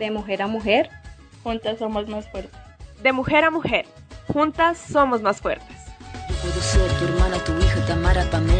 De mujer a mujer, juntas somos más fuertes. De mujer a mujer, juntas somos más fuertes. Puedo ser tu hermana, tu hija, Tamara, Pamela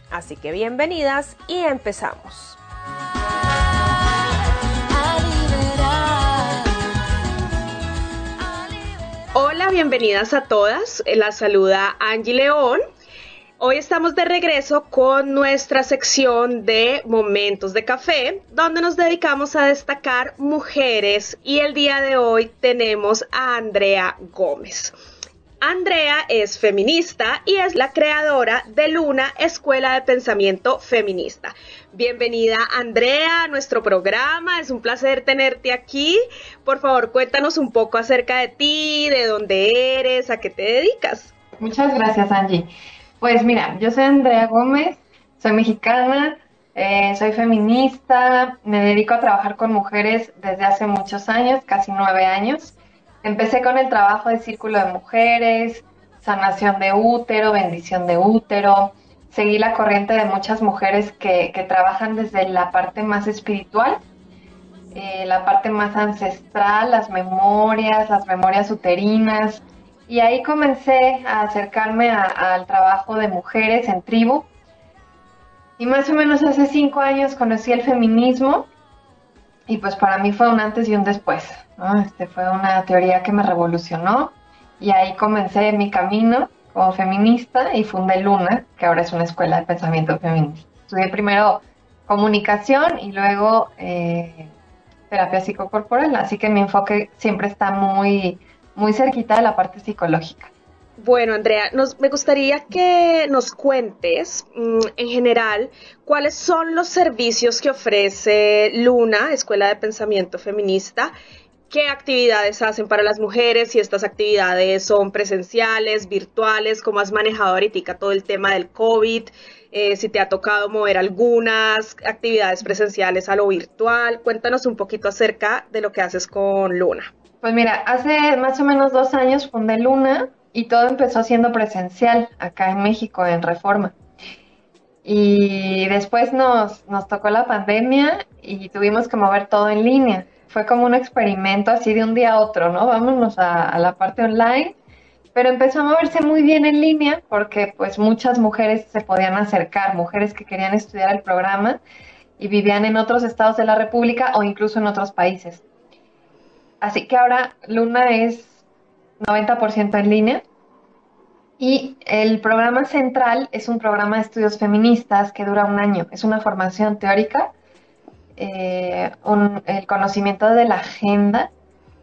Así que bienvenidas y empezamos. Hola, bienvenidas a todas. La saluda Angie León. Hoy estamos de regreso con nuestra sección de Momentos de Café, donde nos dedicamos a destacar mujeres y el día de hoy tenemos a Andrea Gómez. Andrea es feminista y es la creadora de Luna, Escuela de Pensamiento Feminista. Bienvenida Andrea a nuestro programa, es un placer tenerte aquí. Por favor, cuéntanos un poco acerca de ti, de dónde eres, a qué te dedicas. Muchas gracias Angie. Pues mira, yo soy Andrea Gómez, soy mexicana, eh, soy feminista, me dedico a trabajar con mujeres desde hace muchos años, casi nueve años. Empecé con el trabajo de círculo de mujeres, sanación de útero, bendición de útero. Seguí la corriente de muchas mujeres que, trabajan desde la parte más espiritual, eh, la parte más ancestral, las memorias, las memorias uterinas. Y ahí comencé a acercarme al trabajo de mujeres en tribu. Y más o menos hace cinco años conocí el feminismo y pues para mí fue un antes y un después. Este fue una teoría que me revolucionó y ahí comencé mi camino como feminista y fundé Luna, que ahora es una escuela de pensamiento feminista. Estudié primero comunicación y luego eh, terapia psicocorporal, así que mi enfoque siempre está muy, muy cerquita de la parte psicológica. Bueno, Andrea, me gustaría que nos cuentes mm, en general cuáles son los servicios que ofrece Luna, Escuela de Pensamiento Feminista, qué actividades hacen para las mujeres, si estas actividades son presenciales, virtuales, cómo has manejado ahorita todo el tema del COVID, eh, si te ha tocado mover algunas actividades presenciales a lo virtual. Cuéntanos un poquito acerca de lo que haces con Luna. Pues mira, hace más o menos dos años fundé Luna y todo empezó siendo presencial acá en México, en Reforma. Y después nos, nos tocó la pandemia y tuvimos que mover todo en línea fue como un experimento así de un día a otro, ¿no? Vámonos a, la parte online, pero empezó a moverse muy bien en línea porque pues muchas mujeres se podían acercar, mujeres que querían estudiar el programa y vivían en otros estados de la República o incluso en otros países. Así que ahora Luna es 90% en línea y el programa central es un programa de estudios feministas que dura un año. Es una formación teórica eh, el conocimiento de la agenda,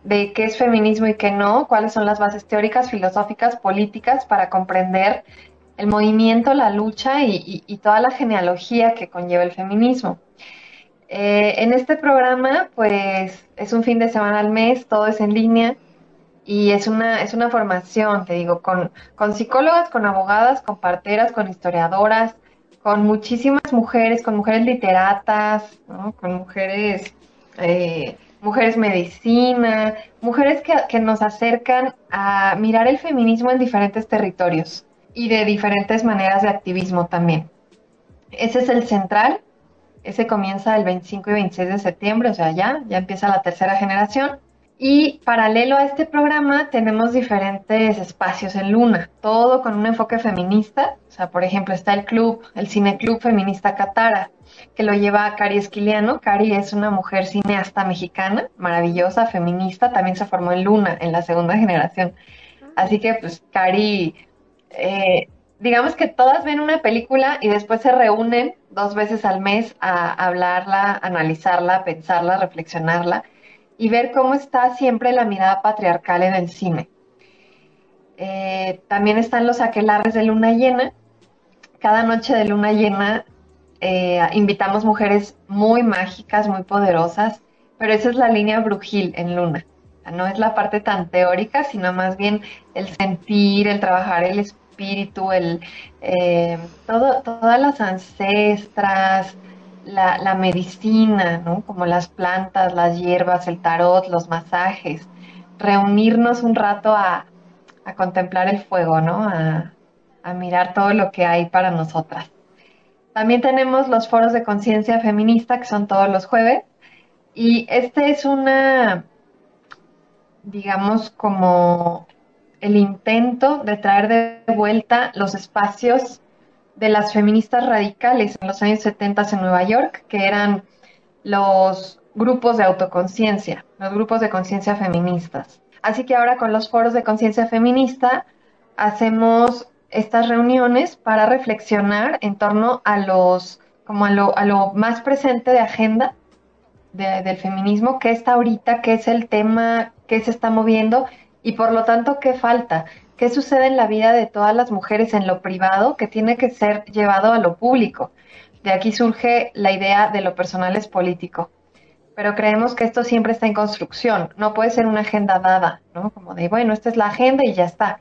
de qué es feminismo y qué no, cuáles son las bases teóricas, filosóficas, políticas para comprender el movimiento, la lucha y, toda la genealogía que conlleva el feminismo. Eh, en este programa, pues es un fin de semana al mes, todo es en línea y es una, es una formación, te digo, con, con psicólogas, con abogadas, con parteras, con historiadoras, con muchísimas mujeres, con mujeres literatas, con mujeres eh, mujeres medicina, mujeres que, que nos acercan a mirar el feminismo en diferentes territorios y de diferentes maneras de activismo también. Ese es el central, ese comienza el 25 y 26 de septiembre, o sea, ya, ya empieza la tercera generación. Y paralelo a este programa tenemos diferentes espacios en Luna, todo con un enfoque feminista. O sea, por ejemplo, está el club, el Cine Club Feminista Catara, que lo lleva Cari Esquiliano. Cari es una mujer cineasta mexicana, maravillosa, feminista, también se formó en Luna, en la segunda generación. Así que, pues, Cari, eh, digamos que todas ven una película y después se reúnen dos veces al mes a hablarla, analizarla, pensarla, reflexionarla y ver cómo está siempre la mirada patriarcal en el cine. Eh, también están los aquelares de luna llena. Cada noche de luna llena eh, invitamos mujeres muy mágicas, muy poderosas, pero esa es la línea brujil en luna. no es la parte tan teórica, sino más bien el sentir, el trabajar el espíritu, el, eh, todo, todas las ancestras, la, medicina, ¿no? Como las plantas, las hierbas, el tarot, los masajes. Reunirnos un rato a, contemplar el fuego, ¿no? A, a mirar todo lo que hay para nosotras. También tenemos los foros de conciencia feminista que son todos los jueves. Y este es una, digamos, como el intento de traer de vuelta los espacios de las feministas radicales en los años 70 en Nueva York, que eran los grupos de autoconciencia, los grupos de conciencia feministas. Así que ahora con los foros de conciencia feminista hacemos estas reuniones para reflexionar en torno a los como a lo, a lo más presente de agenda del feminismo, qué está ahorita, qué es el tema, qué se está moviendo y por lo tanto qué falta, qué sucede en la vida de todas las mujeres en lo privado que tiene que ser llevado a lo público. De aquí surge la idea de lo personal es político. Pero creemos que esto siempre está en construcción, no puede ser una agenda dada, ¿no? Como de, bueno, esta es la agenda y ya está.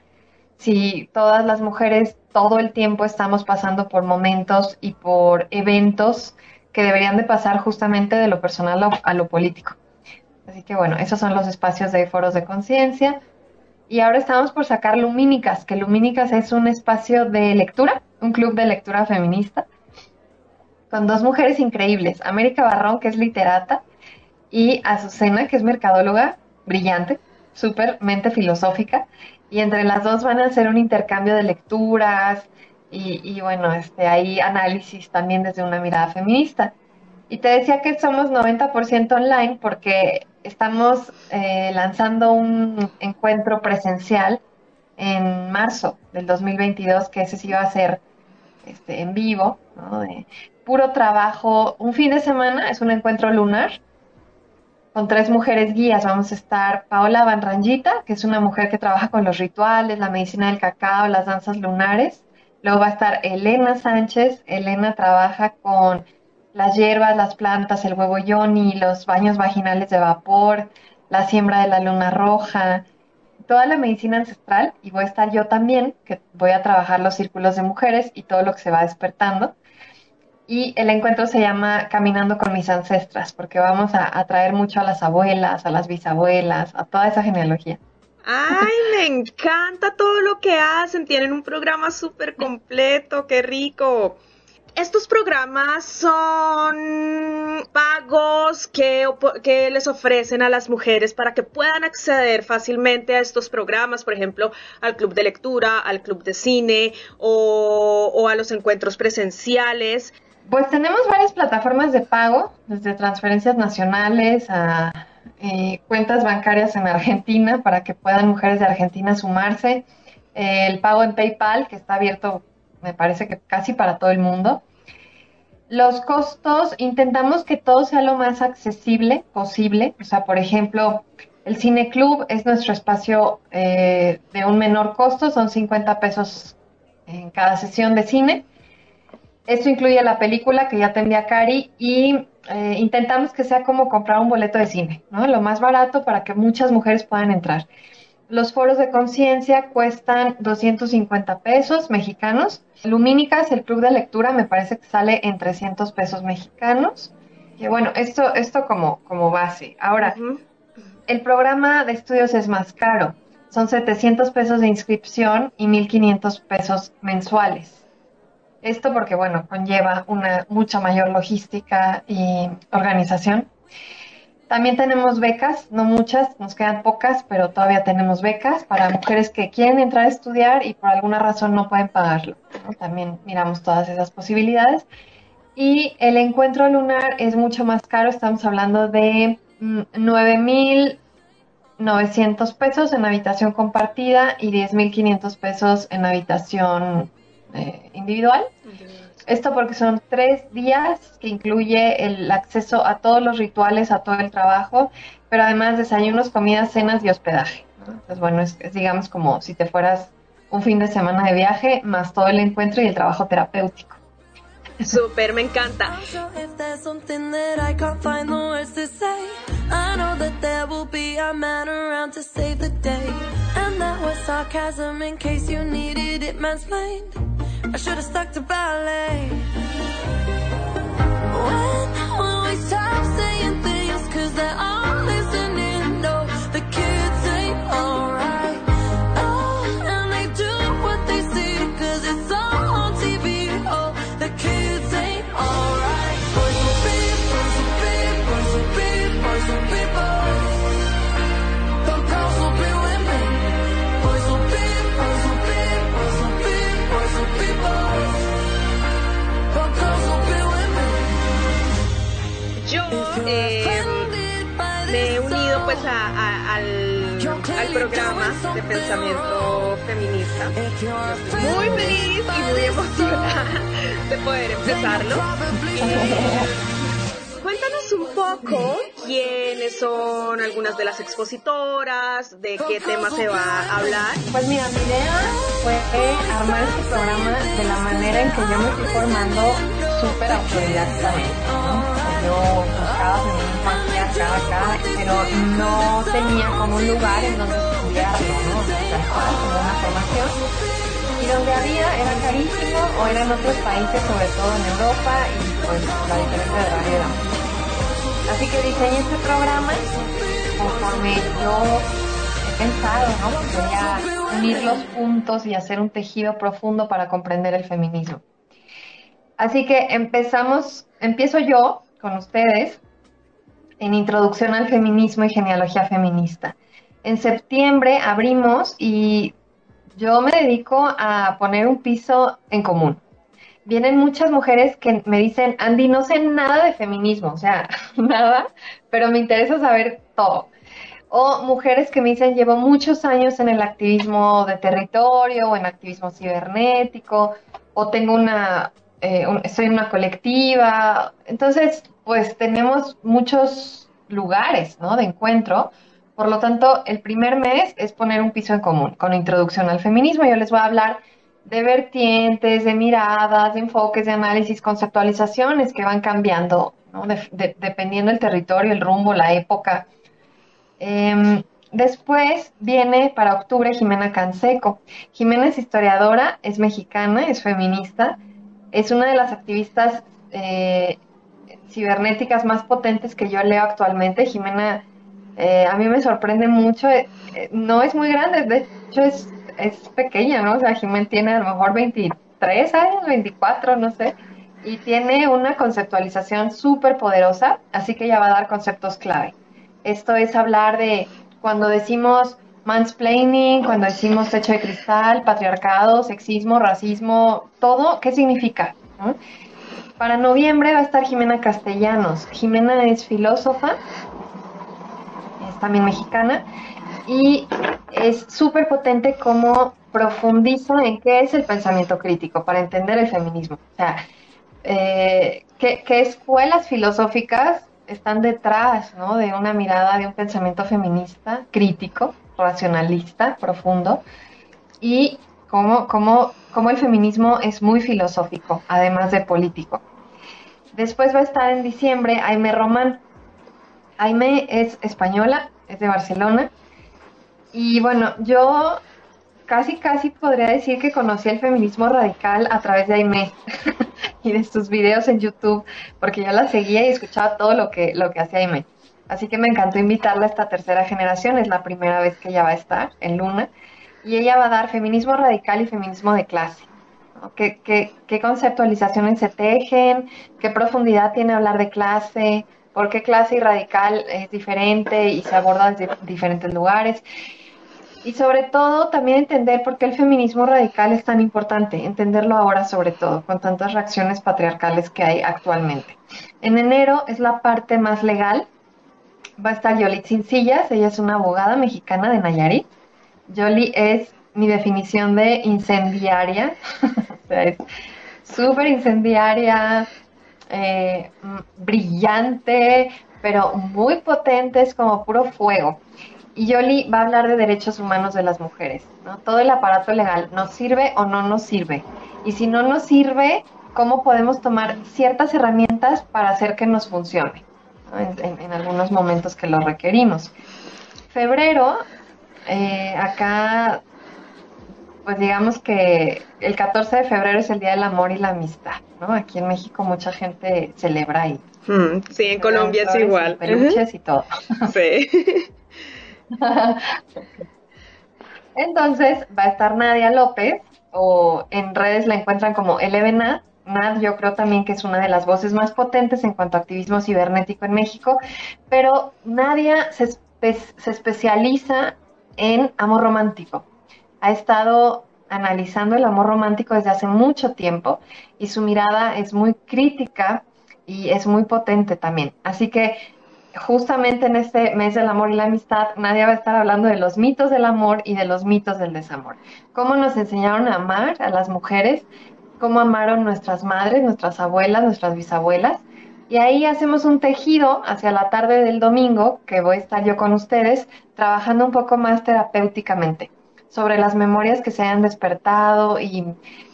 Si todas las mujeres todo el tiempo estamos pasando por momentos y por eventos que deberían de pasar justamente de lo personal a lo político. Así que bueno, esos son los espacios de foros de conciencia. Y ahora estamos por sacar Lumínicas, que Lumínicas es un espacio de lectura, un club de lectura feminista, con dos mujeres increíbles, América Barrón, que es literata, y Azucena, que es mercadóloga brillante, súper mente filosófica, y entre las dos van a hacer un intercambio de lecturas y, y bueno, este, hay análisis también desde una mirada feminista. Y te decía que somos 90% online porque estamos eh, lanzando un encuentro presencial en marzo del 2022, que ese sí va a ser este, en vivo, de puro trabajo, un fin de semana, es un encuentro lunar con tres mujeres guías. Vamos a estar Paola Van Rangita, que es una mujer que trabaja con los rituales, la medicina del cacao, las danzas lunares. Luego va a estar Elena Sánchez. Elena trabaja con las hierbas, las plantas, el huevo yoni, los baños vaginales de vapor, la siembra de la luna roja, toda la medicina ancestral y voy a estar yo también, que voy a trabajar los círculos de mujeres y todo lo que se va despertando. Y el encuentro se llama Caminando con mis ancestras, porque vamos a atraer mucho a las abuelas, a las bisabuelas, a toda esa genealogía. Ay, me encanta todo lo que hacen, tienen un programa súper completo, qué rico estos programas son pagos que, que, les ofrecen a las mujeres para que puedan acceder fácilmente a estos programas, por ejemplo, al club de lectura, al club de cine o, a los encuentros presenciales. Pues tenemos varias plataformas de pago, desde transferencias nacionales a eh, cuentas bancarias en Argentina para que puedan mujeres de Argentina sumarse. el pago en PayPal, que está abierto me parece que casi para todo el mundo. Los costos, intentamos que todo sea lo más accesible posible. O sea, por ejemplo, el Cine Club es nuestro espacio eh, de un menor costo, son 50 pesos en cada sesión de cine. Esto incluye la película que ya tendría Cari y eh, intentamos que sea como comprar un boleto de cine, ¿no? Lo más barato para que muchas mujeres puedan entrar. Los foros de conciencia cuestan 250 pesos mexicanos. Lumínicas, el club de lectura, me parece que sale en 300 pesos mexicanos. Que bueno, esto, esto como, como base. Ahora, el programa de estudios es más caro. Son 700 pesos de inscripción y 1.500 pesos mensuales. Esto porque, bueno, conlleva una mucha mayor logística y organización. También tenemos becas, no muchas, nos quedan pocas, pero todavía tenemos becas para mujeres que quieren entrar a estudiar y por alguna razón no pueden pagarlo. También miramos todas esas posibilidades. Y el encuentro lunar es mucho más caro, estamos hablando de 9.900 mm, pesos en habitación compartida y 10.500 pesos en habitación eh, individual. Esto porque son tres días que incluye el acceso a todos los rituales, a todo el trabajo, pero además desayunos, comidas, cenas y hospedaje. Entonces, bueno, es, digamos como si te fueras un fin de semana de viaje, más todo el encuentro y el trabajo terapéutico. Súper, me encanta. I should have stuck to ballet. When will we stop saying things? Cause they're all programa de pensamiento feminista. Estoy muy feliz y muy emocionada de poder empezarlo. Cuéntanos un poco quiénes son algunas de las expositoras, de qué tema se va a hablar. Pues mira, mi idea fue armar este programa de la manera en que yo me fui formando súper autodidactamente, ¿no? Yo buscaba feminismo aquí, acá, acá, pero no tenía como un lugar en donde Y donde había era carísimo o eran otros países, sobre todo en Europa, y pues la diferencia de horario era. Así que diseñé este programa conforme yo he pensado, ¿no? Que Quería unir los puntos y hacer un tejido profundo para comprender el feminismo. Así que empezamos, empiezo yo con ustedes en Introducción al Feminismo y Genealogía Feminista. En septiembre abrimos y yo me dedico a poner un piso en común. Vienen muchas mujeres que me dicen, Andy, no sé nada de feminismo, o sea, nada, pero me interesa saber todo. O mujeres que me dicen, llevo muchos años en el activismo de territorio o en activismo cibernético, o tengo una, eh, en una colectiva. Entonces, pues tenemos muchos lugares, ¿no? De encuentro. Por lo tanto, el primer mes es poner un piso en común con introducción al feminismo. Yo les voy a hablar de vertientes, de miradas, de enfoques, de análisis, conceptualizaciones que van cambiando, ¿no? De- de- dependiendo del territorio, el rumbo, la época. Em, después viene para octubre Jimena Canseco. Jimena es historiadora, es mexicana, es feminista, es una de las activistas eh, cibernéticas más potentes que yo leo actualmente. Jimena, eh, a mí me sorprende mucho, eh, eh, no es muy grande, de hecho es, es pequeña, ¿no? O sea, Jimena tiene a lo mejor 23 años, 24, no sé, y tiene una conceptualización súper poderosa, así que ella va a dar conceptos clave. Esto es hablar de cuando decimos mansplaining, cuando decimos techo de cristal, patriarcado, sexismo, racismo, todo, ¿qué significa? Para noviembre va a estar Jimena Castellanos. Jimena es filósofa, también mexicana, y es súper potente como profundiza en qué es el pensamiento crítico para entender el feminismo. O sea, eh, ¿qué, qué escuelas filosóficas están detrás ¿no? de una mirada, de un pensamiento feminista, crítico, racionalista, profundo, y cómo, cómo, cómo el feminismo es muy filosófico, además de político. Después va a estar en diciembre Aime Román. Aime es española, es de Barcelona, y bueno, yo casi, casi podría decir que conocí el feminismo radical a través de Aime. y de sus videos en YouTube, porque yo la seguía y escuchaba todo lo que, lo que hacía Aime. Así que me encantó invitarla a esta tercera generación, es la primera vez que ella va a estar en Luna, y ella va a dar feminismo radical y feminismo de clase. ¿Qué, qué, qué conceptualizaciones se tejen? ¿Qué profundidad tiene hablar de clase? ¿Por qué clase y radical es diferente y se aborda desde diferentes lugares? Y sobre todo también entender por qué el feminismo radical es tan importante, entenderlo ahora sobre todo, con tantas reacciones patriarcales que hay actualmente. En enero es la parte más legal, va a estar Yoli Sillas, ella es una abogada mexicana de Nayarit. Yoli es mi definición de incendiaria, o sea, es súper incendiaria, eh, brillante, pero muy potente, es como puro fuego. Y Yoli va a hablar de derechos humanos de las mujeres. Todo el aparato legal nos sirve o no nos sirve. Y si no nos sirve, ¿cómo podemos tomar ciertas herramientas para hacer que nos funcione? en, algunos momentos que lo requerimos. Febrero, eh, acá, pues digamos que el 14 de febrero es el Día del Amor y la Amistad. ¿no? Aquí en México mucha gente celebra ahí. Hmm, sí, en Colombia es igual. Y peluches uh -huh. y todo. Sí. Entonces va a estar Nadia López, o en redes la encuentran como LBNAD. Nad yo creo también que es una de las voces más potentes en cuanto a activismo cibernético en México, pero Nadia se, espe se especializa en amor romántico. Ha estado analizando el amor romántico desde hace mucho tiempo y su mirada es muy crítica y es muy potente también. Así que justamente en este mes del amor y la amistad, Nadia va a estar hablando de los mitos del amor y de los mitos del desamor. Cómo nos enseñaron a amar a las mujeres, cómo amaron nuestras madres, nuestras abuelas, nuestras bisabuelas. Y ahí hacemos un tejido hacia la tarde del domingo, que voy a estar yo con ustedes, trabajando un poco más terapéuticamente sobre las memorias que se hayan despertado y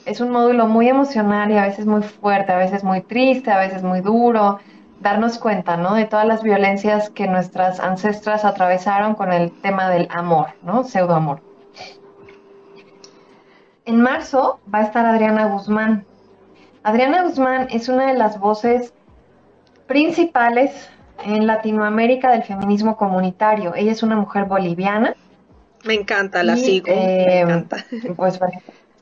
es un módulo muy emocional y a veces muy fuerte, a veces muy triste, a veces muy duro, darnos cuenta, ¿no? De todas las violencias que nuestras ancestras atravesaron con el tema del amor, ¿no? Pseudoamor. En marzo va a estar Adriana Guzmán. Adriana Guzmán es una de las voces principales en Latinoamérica del feminismo comunitario. Ella es una mujer boliviana. Me encanta, la y, sigo. Eh, me encanta. Pues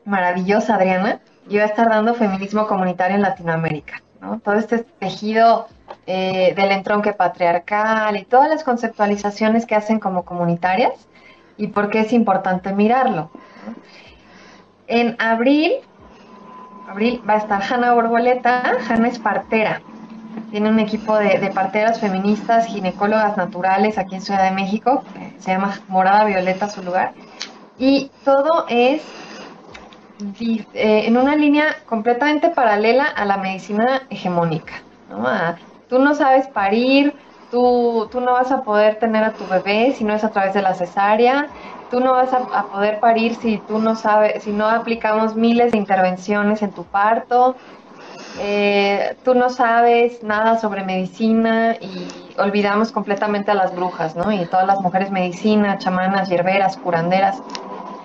maravillosa, Adriana. Y va a estar dando feminismo comunitario en Latinoamérica. ¿no? Todo este tejido eh, del entronque patriarcal y todas las conceptualizaciones que hacen como comunitarias y por qué es importante mirarlo. ¿no? En abril, abril va a estar Hanna Borboleta. Hanna es partera. Tiene un equipo de, de, parteras feministas, ginecólogas naturales aquí en Ciudad de México. Se llama Morada Violeta su lugar. Y todo es eh, en una línea completamente paralela a la medicina hegemónica. tú no sabes parir, tú, tú no vas a poder tener a tu bebé si no es a través de la cesárea, tú no vas a, a, poder parir si tú no sabes, si no aplicamos miles de intervenciones en tu parto, eh, tú no sabes nada sobre medicina y olvidamos completamente a las brujas, ¿no? Y todas las mujeres medicina, chamanas, hierberas, curanderas.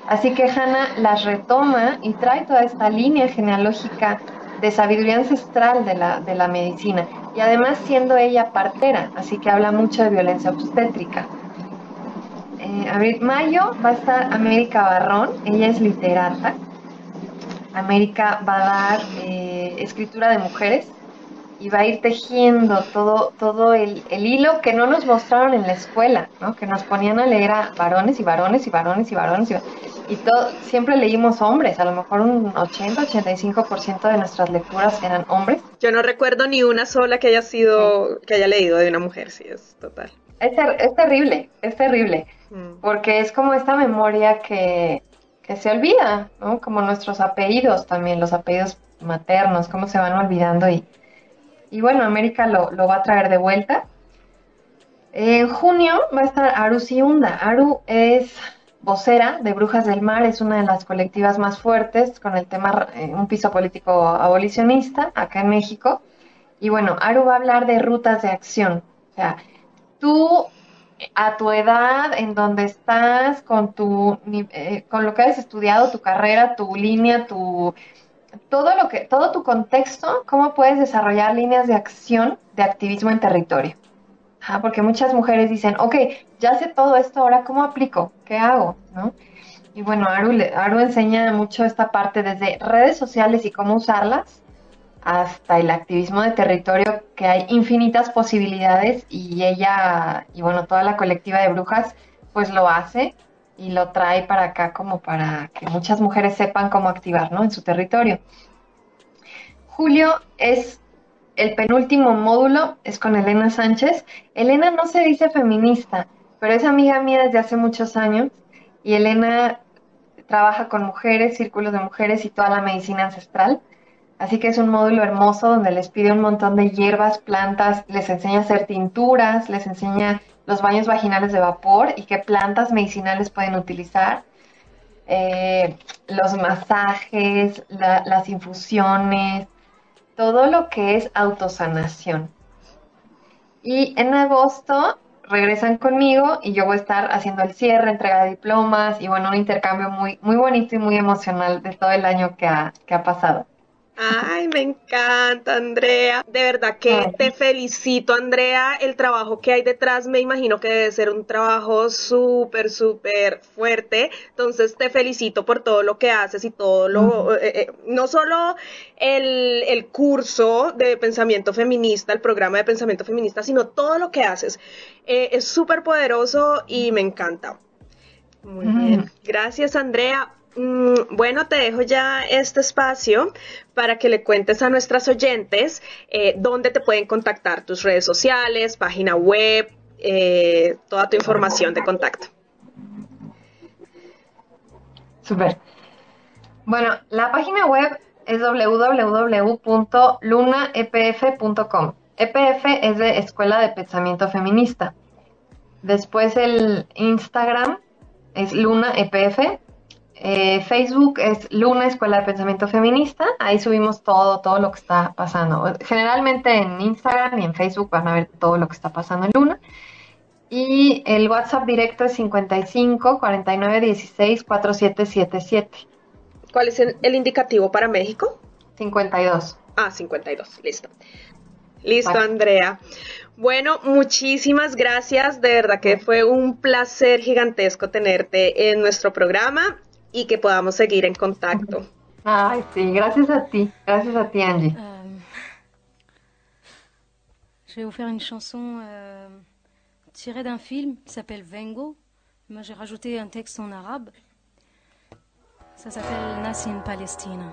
Así que Hannah las retoma y trae toda esta línea genealógica de sabiduría ancestral de la, de la medicina. Y además siendo ella partera, así que habla mucho de violencia obstétrica. Eh, abril, mayo va a estar América Barrón, ella es literata. América va a dar eh, escritura de mujeres y va a ir tejiendo todo, todo el, el, hilo que no nos mostraron en la escuela, ¿no? que nos ponían a leer a varones y varones y varones y varones. Y, y todo, siempre leímos hombres, a lo mejor un 80-85% de nuestras lecturas eran hombres. Yo no recuerdo ni una sola que haya sido, que haya leído de una mujer, sí, es total. Es, ter es terrible, es terrible, mm. porque es como esta memoria que, que se olvida, ¿no? Como nuestros apellidos también, los apellidos maternos, cómo se van olvidando y, y bueno, América lo, lo, va a traer de vuelta. En junio va a estar Aru Siunda. Aru es vocera de Brujas del Mar, es una de las colectivas más fuertes con el tema eh, un piso político abolicionista acá en México. Y bueno, Aru va a hablar de rutas de acción. O sea, tú a tu edad, en donde estás, con tu, eh, con lo que has estudiado, tu carrera, tu línea, tu, todo lo que, todo tu contexto, cómo puedes desarrollar líneas de acción de activismo en territorio. Porque muchas mujeres dicen, ok, ya sé todo esto, ahora cómo aplico, qué hago, ¿no? Y bueno, Aru, Aru enseña mucho esta parte desde redes sociales y cómo usarlas hasta el activismo de territorio, que hay infinitas posibilidades y ella, y bueno, toda la colectiva de brujas, pues lo hace y lo trae para acá como para que muchas mujeres sepan cómo activar, ¿no? En su territorio. Julio es el penúltimo módulo, es con Elena Sánchez. Elena no se dice feminista, pero es amiga mía desde hace muchos años y Elena trabaja con mujeres, círculos de mujeres y toda la medicina ancestral. Así que es un módulo hermoso donde les pide un montón de hierbas, plantas, les enseña a hacer tinturas, les enseña los baños vaginales de vapor y qué plantas medicinales pueden utilizar, eh, los masajes, la- las infusiones, todo lo que es autosanación. Y en agosto regresan conmigo y yo voy a estar haciendo el cierre, entrega de diplomas y bueno, un intercambio muy, muy bonito y muy emocional de todo el año que ha, que ha pasado. Ay, me encanta, Andrea. De verdad que Ay. te felicito, Andrea. El trabajo que hay detrás me imagino que debe ser un trabajo súper, súper fuerte. Entonces te felicito por todo lo que haces y todo lo, eh, eh, no solo el, el curso de pensamiento feminista, el programa de pensamiento feminista, sino todo lo que haces. Eh, es súper poderoso y me encanta. Muy bien. Gracias, Andrea. Mm, Bueno, te dejo ya este espacio para que le cuentes a nuestras oyentes eh, dónde te pueden contactar, tus redes sociales, página web, eh, toda tu información de contacto. Súper. Bueno, la página web es www.lunaepf.com. EPF es de Escuela de Pensamiento Feminista. Después el Instagram es Luna EPF. Eh, Facebook es Luna Escuela de Pensamiento Feminista. Ahí subimos todo, todo lo que está pasando. Generalmente en Instagram y en Facebook van a ver todo lo que está pasando en Luna. Y el WhatsApp directo es 55 49 16 4777. ¿Cuál es el, el indicativo para México? 52. Ah, 52, listo. Listo. Andrea. Bueno, muchísimas gracias. De verdad que fue un placer gigantesco tenerte en nuestro programa y que podamos seguir en contacto. Ay, sí, gracias a ti. Gracias a ti, Angie. Euh, je vais vous faire une chanson euh, tirée d'un film qui s'appelle Vengo. Moi, j'ai rajouté un texte en arabe. Ça s'appelle Nassim Palestina.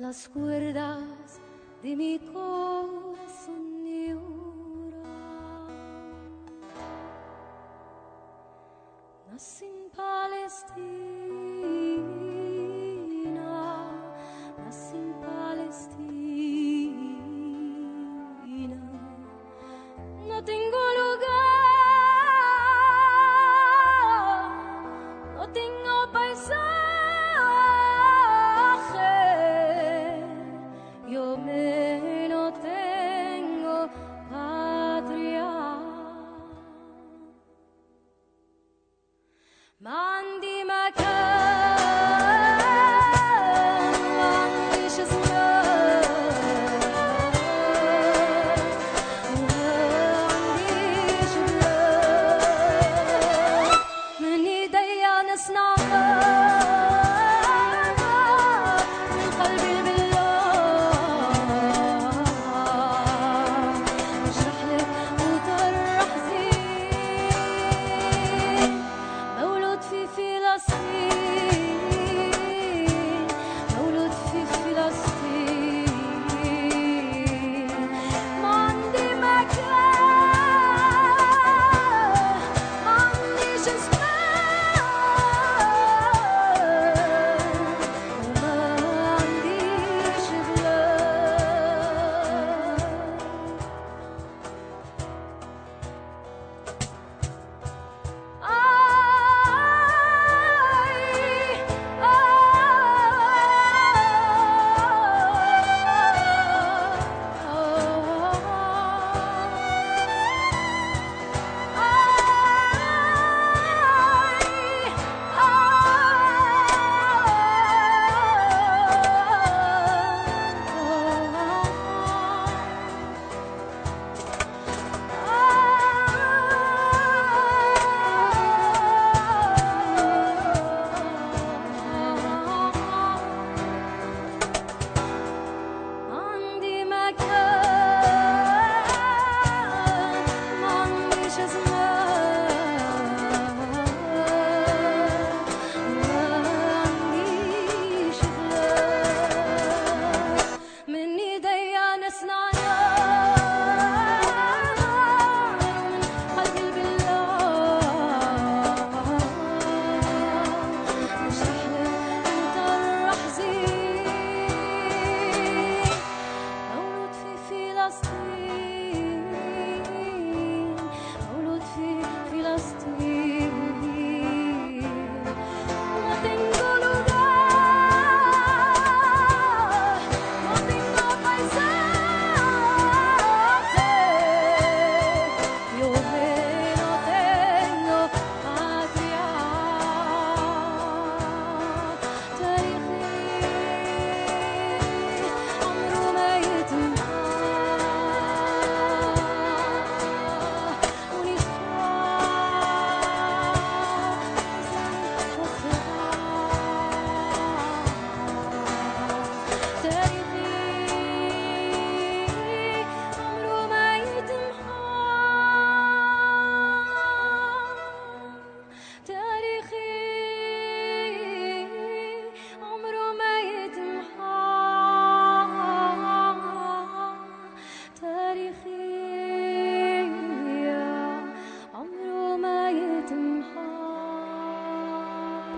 Las cuerdas de mi corazón lloran. Nací en Palestina,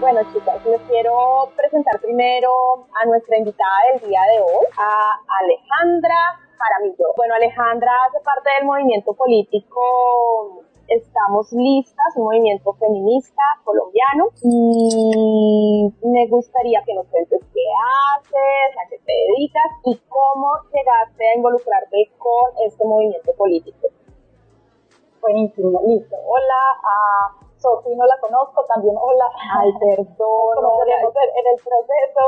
Bueno, chicas, les quiero presentar primero a nuestra invitada del día de hoy, a Alejandra Jaramillo. Bueno, Alejandra hace parte del movimiento político Estamos Listas, un movimiento feminista colombiano y me gustaría que nos cuentes qué haces, a qué te dedicas y cómo llegaste a involucrarte con este movimiento político. Buenísimo, listo. Hola a Sofi, no la conozco, también hola al perdón, conoceremos en el proceso.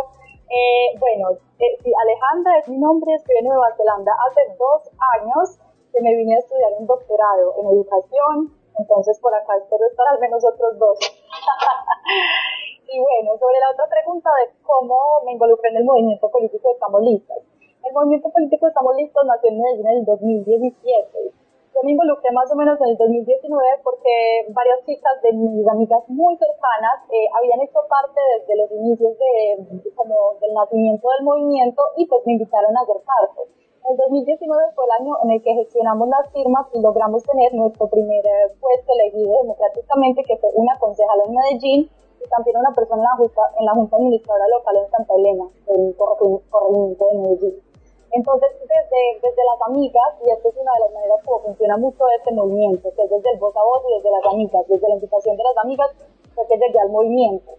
Eh, bueno, eh, sí, Alejandra es mi nombre, estoy en Nueva Zelanda hace dos años que me vine a estudiar un doctorado en educación, entonces por acá espero estar al menos otros dos. y bueno, sobre la otra pregunta de cómo me involucré en el movimiento político Estamos Listos. El movimiento político Estamos Listos nació en Medellín en el 2017. Yo me involucré más o menos en el 2019 porque varias chicas de mis amigas muy cercanas eh, habían hecho parte desde los inicios de, como del nacimiento del movimiento y pues me invitaron a ser parte. El 2019 fue el año en el que gestionamos las firmas y logramos tener nuestro primer eh, puesto elegido democráticamente, que fue una concejala en Medellín y también una persona en la Junta, en la junta Administradora Local en Santa Elena, en el corregimiento de Medellín. Entonces, desde, desde las amigas, y esto es una de las maneras como funciona mucho este movimiento, que es desde el voz a voz y desde las amigas, desde la invitación de las amigas, pues que llegué al movimiento.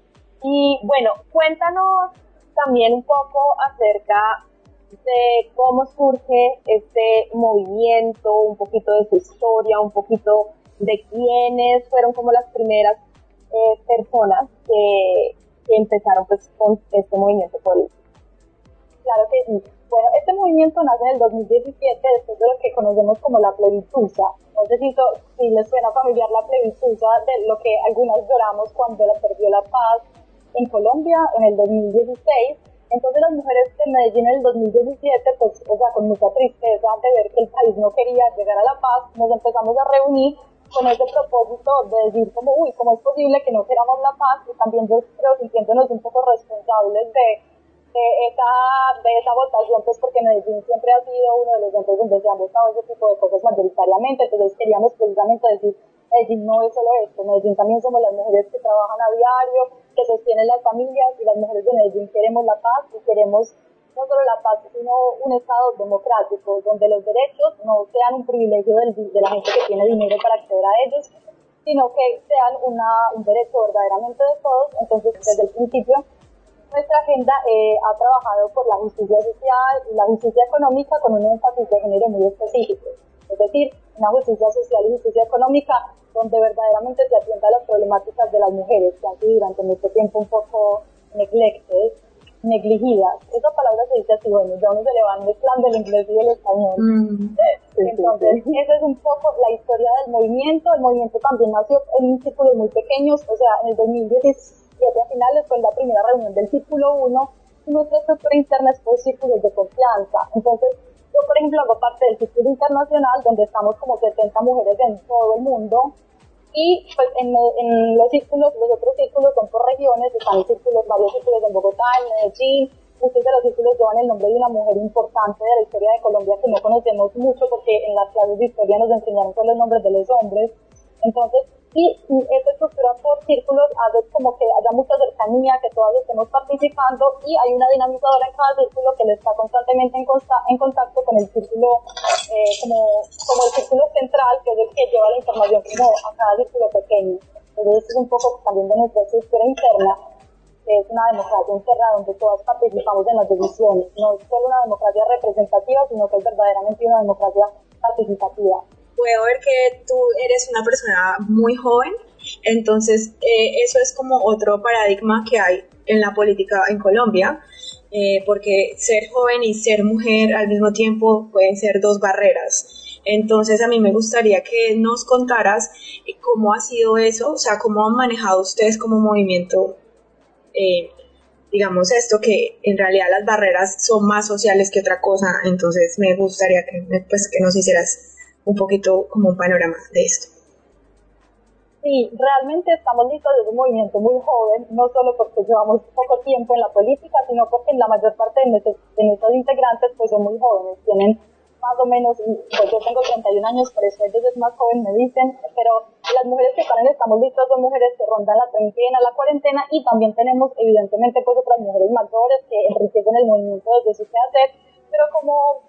Y bueno, cuéntanos también un poco acerca de cómo surge este movimiento, un poquito de su historia, un poquito de quiénes fueron como las primeras eh, personas que, que, empezaron pues con este movimiento político. Claro que sí. Bueno, este movimiento nace en el 2017 después de lo que conocemos como la plebiscita. No sé si, si les suena familiar la plebiscita de lo que algunas lloramos cuando la perdió la paz en Colombia en el 2016 entonces las mujeres de Medellín en el 2017, pues, o sea, con mucha tristeza de ver que el país no quería llegar a la paz, nos empezamos a reunir con ese propósito de decir como, uy, ¿cómo es posible que no queramos la paz? Y también yo creo sintiéndonos un poco responsables de, de, esa, de esa votación, pues porque Medellín siempre ha sido uno de los centros donde se han votado ese tipo de cosas mayoritariamente, entonces queríamos precisamente decir, Medellín no es solo esto, Medellín también somos las mujeres que trabajan a diario, que sostienen las familias y las mujeres de Medellín queremos la paz y queremos no solo la paz, sino un Estado democrático, donde los derechos no sean un privilegio del, de la gente que tiene dinero para acceder a ellos, sino que sean una, un derecho verdaderamente de todos. Entonces, desde el principio, nuestra agenda eh, ha trabajado por la justicia social y la justicia económica con un énfasis de género muy específico. Es decir, una justicia social y justicia económica donde verdaderamente se atienda a las problemáticas de las mujeres que han sido durante mucho tiempo un poco neglected, negligidas. Esa palabra se dice así, bueno, ya uno se le van mezclando el inglés y el español. Mm. Entonces, esa es un poco la historia del movimiento. El movimiento también nació en círculos muy pequeños, o sea, en el 2017 a finales fue la primera reunión del círculo 1 y nuestra estructura interna es por círculos de confianza. Entonces, yo, por ejemplo, hago parte del círculo internacional, donde estamos como 70 mujeres en todo el mundo, y pues en, en, los círculos, los otros círculos son por regiones, están círculos, varios círculos en Bogotá, en Medellín, muchos de los círculos llevan el nombre de una mujer importante de la historia de Colombia que no conocemos mucho porque en las clases de historia nos enseñaron con los nombres de los hombres. Entonces, y esta estructura por círculos hace como que haya mucha cercanía, que todas estemos participando y hay una dinamizadora en cada círculo que le está constantemente en, en contacto con el círculo, eh, como, como el círculo central, que es el que lleva la información como a cada círculo pequeño. Entonces, es un poco también de nuestra estructura interna, que es una democracia interna donde todas participamos en las decisiones. No es solo una democracia representativa, sino que es verdaderamente una democracia participativa puedo ver que tú eres una persona muy joven, entonces eh, eso es como otro paradigma que hay en la política en Colombia, eh, porque ser joven y ser mujer al mismo tiempo pueden ser dos barreras. Entonces a mí me gustaría que nos contaras cómo ha sido eso, o sea, cómo han manejado ustedes como movimiento, eh, digamos esto, que en realidad las barreras son más sociales que otra cosa. Entonces me gustaría que, pues, que nos hicieras un poquito como un panorama de esto. Sí, realmente estamos listos desde un movimiento muy joven, no solo porque llevamos poco tiempo en la política, sino porque la mayor parte de nuestros, de nuestros integrantes pues son muy jóvenes, tienen más o menos, pues yo tengo 31 años, por eso ellos es más joven, me dicen, pero las mujeres que están en Estamos Listas son mujeres que rondan la treintena, la cuarentena, y también tenemos evidentemente pues otras mujeres mayores que enriquecen el movimiento desde su quehacer, pero como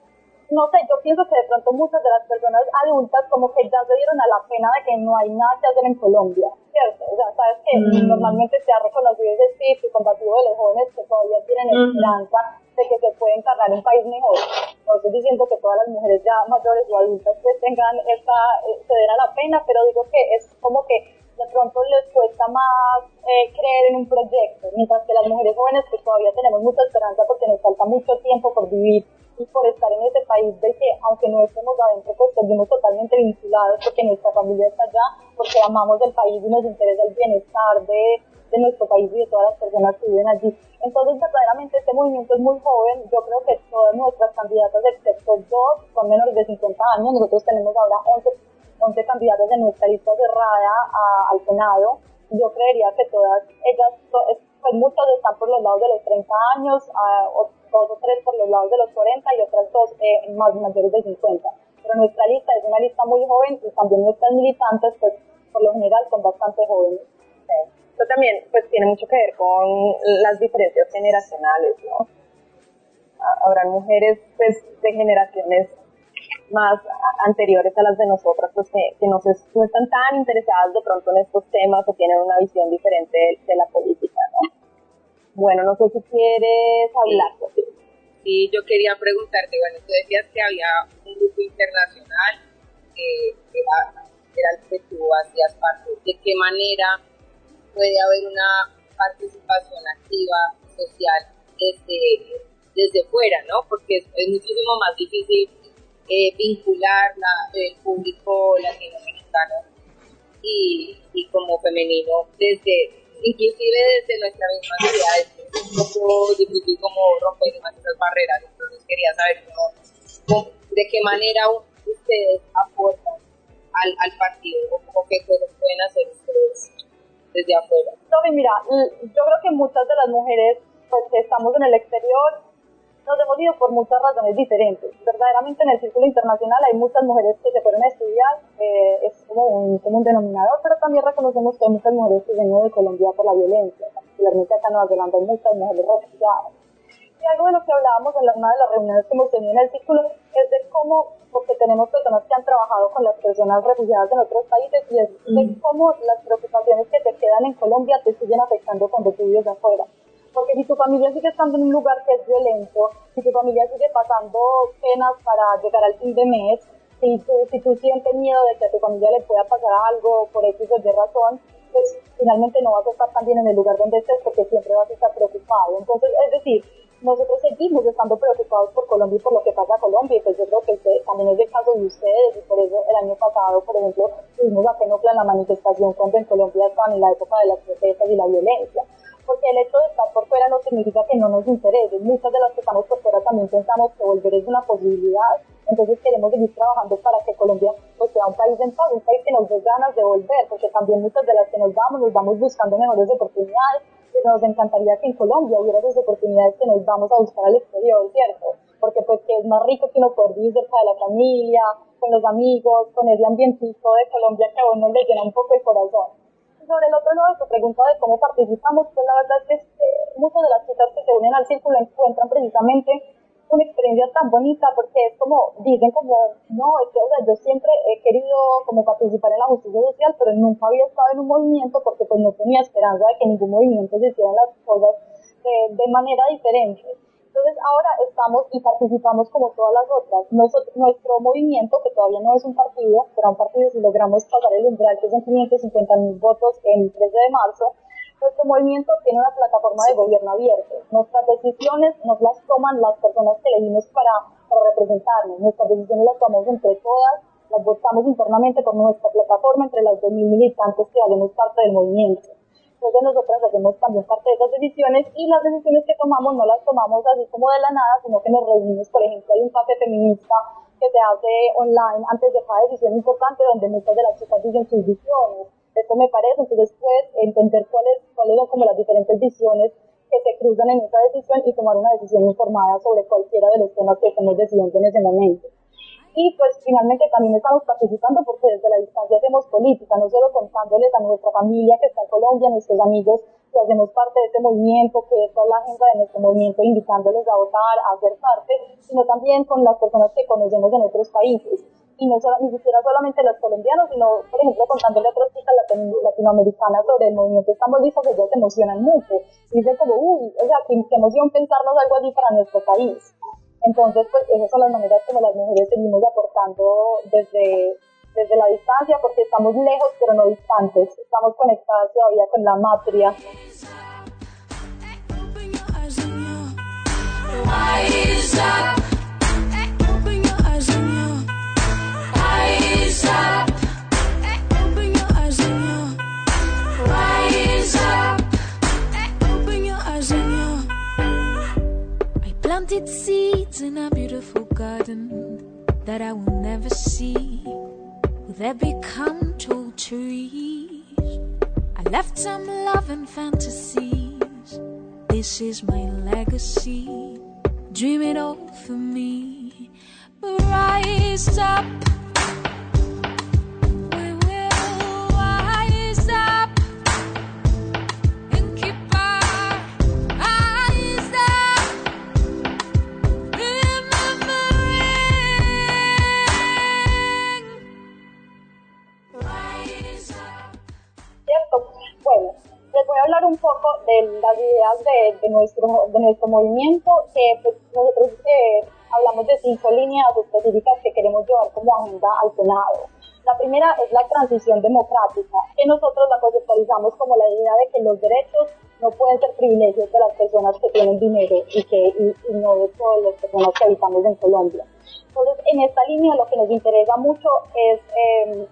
no sé, yo pienso que de pronto muchas de las personas adultas como que ya se dieron a la pena de que no hay nada que hacer en Colombia, ¿cierto? O sea, sabes que Mm. normalmente se ha reconocido ese espíritu combativo de los jóvenes que todavía tienen esperanza de que se puede encargar un país mejor. No estoy diciendo que todas las mujeres ya mayores o adultas pues tengan esta, eh, se den a la pena, pero digo que es como que de pronto les cuesta más eh, creer en un proyecto, mientras que las mujeres jóvenes pues todavía tenemos mucha esperanza porque nos falta mucho tiempo por vivir y por estar en ese país de que aunque no estemos adentro pues seguimos totalmente vinculados porque nuestra familia está allá, porque amamos el país y nos interesa el bienestar de, de nuestro país y de todas las personas que viven allí. Entonces verdaderamente este movimiento es muy joven, yo creo que todas nuestras candidatas excepto dos son menores de 50 años, nosotros tenemos ahora 11 11 candidatas de nuestra lista cerrada a- al Senado. Yo creería que todas ellas, to- es- pues muchas están por los lados de los 30 años, dos o tres por los lados de los 40 y otras dos eh, más mayores de 50. Pero nuestra lista es una lista muy joven y también nuestras militantes, pues por lo general son bastante jóvenes. Esto también pues tiene mucho que ver con las diferencias generacionales, ¿no? Ah, Habrán mujeres pues de generaciones más anteriores a las de nosotras, pues que, que no, se, no están tan interesadas de pronto en estos temas o tienen una visión diferente de, de la política, ¿no? Bueno, no sé si quieres hablar. Sí, yo quería preguntarte, bueno, tú decías que había un grupo internacional que era, el que tú hacías parte. ¿De qué manera puede haber una participación activa social desde, desde fuera, ¿no? Porque es, es muchísimo más difícil eh, vincular la- el público latinoamericano y, y como femenino desde, inclusive desde nuestra misma ciudad, es un poco difícil como romper esas barreras. Entonces quería saber cómo- de qué manera ustedes aportan al, al partido o qué cosas pueden hacer ustedes desde afuera. Sofi, mira, l- yo creo que muchas de las mujeres pues estamos en el exterior nos hemos ido por muchas razones diferentes. Verdaderamente en el círculo internacional hay muchas mujeres que se fueron a estudiar, eh, es como un, como un denominador, pero también reconocemos que hay muchas mujeres que ido de Colombia por la violencia, particularmente acá en Nueva Zelanda hay muchas mujeres refugiadas. Y algo de lo que hablábamos en la- una de las reuniones que hemos tenido en el círculo es de cómo, porque tenemos personas que han trabajado con las personas refugiadas en otros países, y es de cómo las preocupaciones que te quedan en Colombia te siguen afectando cuando tú vives afuera. Porque si tu familia sigue estando en un lugar que es violento, si tu familia sigue pasando penas para llegar al fin de mes, si tú, si tú sientes miedo de que a tu familia le pueda pasar algo por X o Y razón, pues finalmente no vas a estar tan bien en el lugar donde estés porque siempre vas a estar preocupado. Entonces, es decir, nosotros seguimos estando preocupados por Colombia y por lo que pasa a Colombia, y pues yo creo que también es el caso de ustedes, y por eso el año pasado, por ejemplo, tuvimos a Penocla en la manifestación cuando en Colombia en la época de las protestas y la violencia. Porque el hecho de estar por fuera no significa que no nos interese. Muchas de las que estamos por fuera también pensamos que volver es una posibilidad. Entonces queremos seguir trabajando para que Colombia pues, sea un país en paz, un país que nos dé ganas de volver, porque también muchas de las que nos vamos, nos vamos buscando mejores oportunidades. Pero nos encantaría que en Colombia hubiera esas oportunidades que nos vamos a buscar al exterior, ¿cierto? Porque pues que es más rico que uno poder vivir cerca de la familia, con los amigos, con ese ambientito de Colombia que a uno le llena un poco el corazón sobre el otro lado de tu pregunta de cómo participamos, pues la verdad es que eh, muchas de las chicas que se unen al círculo encuentran precisamente una experiencia tan bonita porque es como, dicen como, no, es que o sea, yo siempre he querido como participar en la justicia social, pero nunca había estado en un movimiento porque pues no tenía esperanza de que ningún movimiento se hicieran las cosas eh, de manera diferente. Entonces ahora estamos y participamos como todas las otras. Nosotros, nuestro movimiento, que todavía no es un partido, será un partido si logramos pasar el umbral, que son 550 mil votos en 13 de marzo, nuestro movimiento tiene una plataforma de gobierno abierto. Nuestras decisiones nos las toman las personas que elegimos para, representarnos. Nuestras decisiones las tomamos entre todas, las votamos internamente por nuestra plataforma entre las 2.000 militantes que hacemos parte del movimiento. Entonces nosotras hacemos también parte de esas decisiones y las decisiones que tomamos no las tomamos así como de la nada, sino que nos reunimos, por ejemplo, hay un café feminista que se hace online antes de cada decisión importante donde muchas de las chicas dicen sus visiones. Esto me parece, entonces puedes entender cuáles, cuáles son como las diferentes visiones que se cruzan en esa decisión y tomar una decisión informada sobre cualquiera de los temas que estemos decidiendo en ese momento. Y pues finalmente también estamos participando porque desde la distancia hacemos política, no solo contándoles a nuestra familia que está en Colombia, nuestros amigos que hacemos parte de este movimiento, que es la agenda de nuestro movimiento, invitándoles a votar, a ser parte, sino también con las personas que conocemos en otros países. Y no solo, ni siquiera solamente los colombianos, sino, por ejemplo, contándole a otras chicas latinoamericanas sobre el movimiento Estamos Listos, ellos se emocionan mucho. Dicen como, uy, o sea, qué, qué emoción pensarnos algo así para nuestro país. Entonces, pues esas son las maneras como las mujeres seguimos aportando desde, desde la distancia, porque estamos lejos pero no distantes, estamos conectadas todavía con la matria. Planted seeds in a beautiful garden that I will never see. Will they become tall trees? I left some love and fantasies. This is my legacy. Dream it all for me. But rise up. De las ideas de, de nuestro, de nuestro movimiento, que pues, nosotros eh, hablamos de cinco líneas específicas que queremos llevar como agenda al Senado. La primera es la transición democrática, que nosotros la conceptualizamos como la idea de que los derechos no pueden ser privilegios de las personas que tienen dinero y que y, y no de todas las personas que habitamos en Colombia. Entonces, en esta línea lo que nos interesa mucho es eh,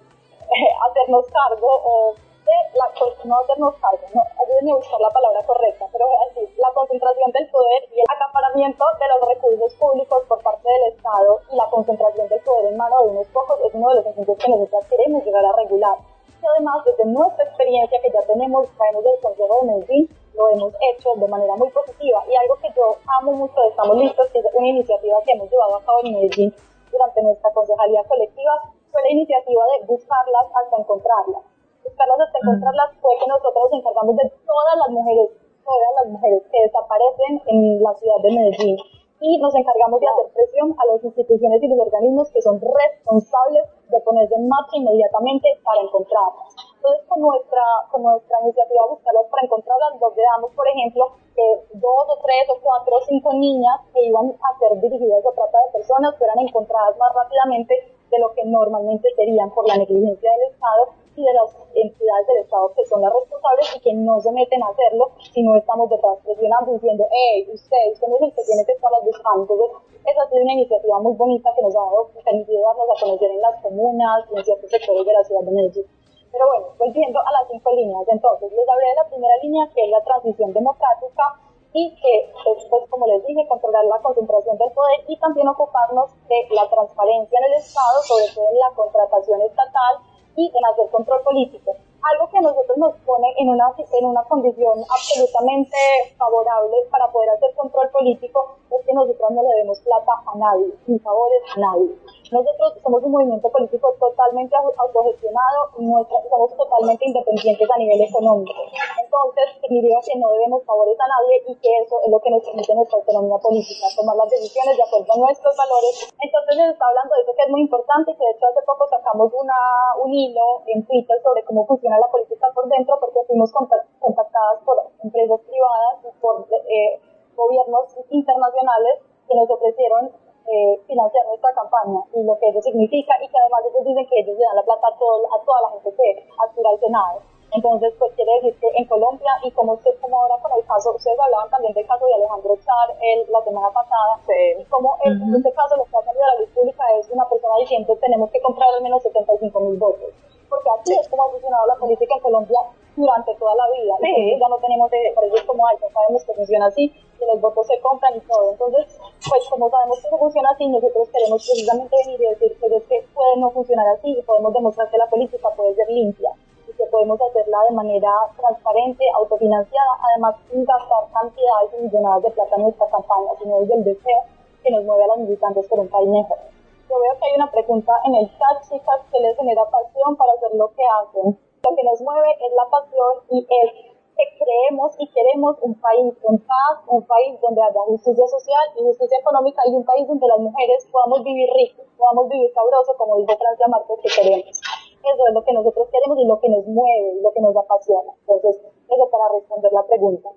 hacernos cargo o de la, no hacernos cargo, no, ayúdenme a buscar la palabra correcta, pero decir, la concentración del poder y el acaparamiento de los recursos públicos por parte del Estado y la concentración del poder en manos de unos pocos es uno de los ejemplos que nosotros queremos llegar a regular. Y además, desde nuestra experiencia que ya tenemos, traemos del Consejo de Medellín, lo hemos hecho de manera muy positiva. Y algo que yo amo mucho de Estamos Listos, que es una iniciativa que hemos llevado a cabo en Medellín durante nuestra concejalía colectiva, fue la iniciativa de buscarlas hasta encontrarlas buscarlas hasta encontrarlas fue que nosotros nos encargamos de todas las mujeres, todas las mujeres que desaparecen en la ciudad de Medellín y nos encargamos de hacer presión a las instituciones y los organismos que son responsables de ponerse en marcha inmediatamente para encontrarlas. Entonces, con nuestra, con nuestra iniciativa Buscarlas para encontrarlas, nos damos, por ejemplo, que dos o tres o cuatro o cinco niñas que iban a ser dirigidas a trata de personas fueran encontradas más rápidamente de lo que normalmente serían por la negligencia del Estado y de las entidades del Estado que son las responsables y que no se meten a hacerlo si no estamos detrás presionando diciendo, hey, usted, usted no es el que tiene que estar buscando. Entonces, esa ha sido una iniciativa muy bonita que nos ha dado, permitido darnos a conocer en las comunas en ciertos sectores de la ciudad de Medellín. Pero bueno, volviendo a las cinco líneas, entonces les hablé de la primera línea que es la transición democrática y que es, pues, como les dije, controlar la concentración del poder y también ocuparnos de la transparencia en el Estado, sobre todo en la contratación estatal y en hacer control político. Algo que a nosotros nos pone en una, en una condición absolutamente favorable para poder hacer control político es que nosotros no le demos plata a nadie, ni favores a nadie. Nosotros somos un movimiento político totalmente autogestionado y somos totalmente independientes a nivel económico. Entonces, significa que no debemos favores a nadie y que eso es lo que nos permite nuestra autonomía política, tomar las decisiones de acuerdo a nuestros valores. Entonces, les está hablando de eso que es muy importante, que de hecho hace poco sacamos una, un hilo en Twitter sobre cómo funciona la política por dentro, porque fuimos contactadas por empresas privadas y por eh, gobiernos internacionales que nos ofrecieron eh, financiar nuestra campaña y lo que eso significa y que además ellos dicen que ellos le dan la plata a, todo, a toda la gente que aspira al Senado. Entonces, pues quiere decir que en Colombia y como usted, como ahora con el caso, ustedes hablaban también del caso de Alejandro Char el, la semana pasada, y como en uh -huh. este caso lo que ha salido a la luz pública es una persona diciendo tenemos que comprar al menos 75 mil votos. Porque así es como ha funcionado la política en Colombia durante toda la vida. Sí. ya no tenemos precios como altos, sabemos que funciona así, que los votos se compran y todo. Entonces, pues como sabemos que no funciona así, nosotros queremos precisamente venir y decir que, es que puede no funcionar así y podemos demostrar que la política puede ser limpia y que podemos hacerla de manera transparente, autofinanciada, además sin gastar cantidades y millonadas de plata en nuestra campaña, sino desde el deseo que nos mueve a los militantes por un país mejor. Yo veo que hay una pregunta en el chat, chicas, que les genera pasión para hacer lo que hacen. Lo que nos mueve es la pasión y es que creemos y queremos un país en paz, un país donde haya justicia social y justicia económica y un país donde las mujeres podamos vivir ricos, podamos vivir sabroso, como dijo Francia Márquez, que queremos. Eso es lo que nosotros queremos y lo que nos mueve y lo que nos apasiona. Entonces, eso para responder la pregunta.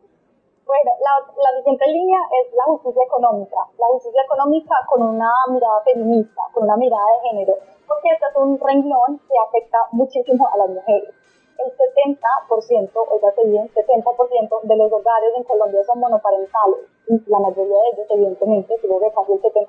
Bueno, la, la siguiente línea es la justicia económica. La justicia económica con una mirada feminista, con una mirada de género, porque este es un renglón que afecta muchísimo a las mujeres. El 70%, oiga bien, 70% de los hogares en Colombia son monoparentales y la mayoría de ellos, evidentemente, creo que casi el 70%,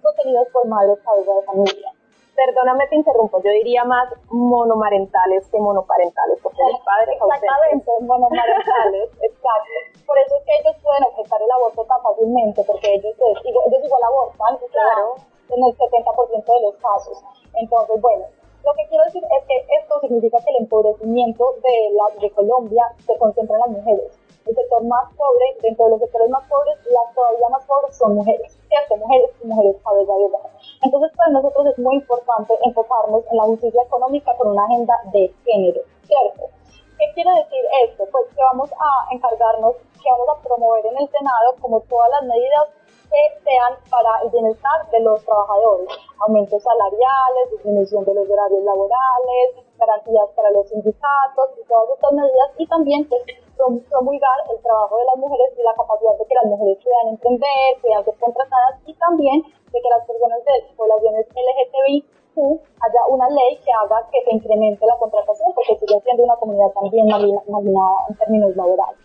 son tenidos por madres cabeza de familia. Perdóname, te interrumpo, yo diría más monomarentales que monoparentales, porque los padres Exactamente, monomarentales, exacto. Por eso es que ellos pueden objetar el aborto tan fácilmente, porque ellos, es, ellos igual abortan, claro, en el 70% de los casos. Entonces, bueno, lo que quiero decir es que esto significa que el empobrecimiento de, la, de Colombia se concentra en las mujeres. El sector más pobre, dentro de los sectores más pobres, las todavía más pobres son mujeres, ¿cierto? Mujeres y mujeres cabeza de hogar. Entonces, para nosotros es muy importante enfocarnos en la justicia económica con una agenda de género, ¿cierto? ¿Qué quiere decir esto? Pues que vamos a encargarnos, que vamos a promover en el Senado como todas las medidas que sean para el bienestar de los trabajadores, aumentos salariales, disminución de los horarios laborales, garantías para los sindicatos y todas estas medidas y también pues, promulgar el trabajo de las mujeres y la capacidad de que las mujeres puedan emprender, puedan ser contratadas y también de que las personas de poblaciones LGTBIQ haya una ley que haga que se incremente la contratación porque sigue siendo una comunidad también marginada en términos laborales.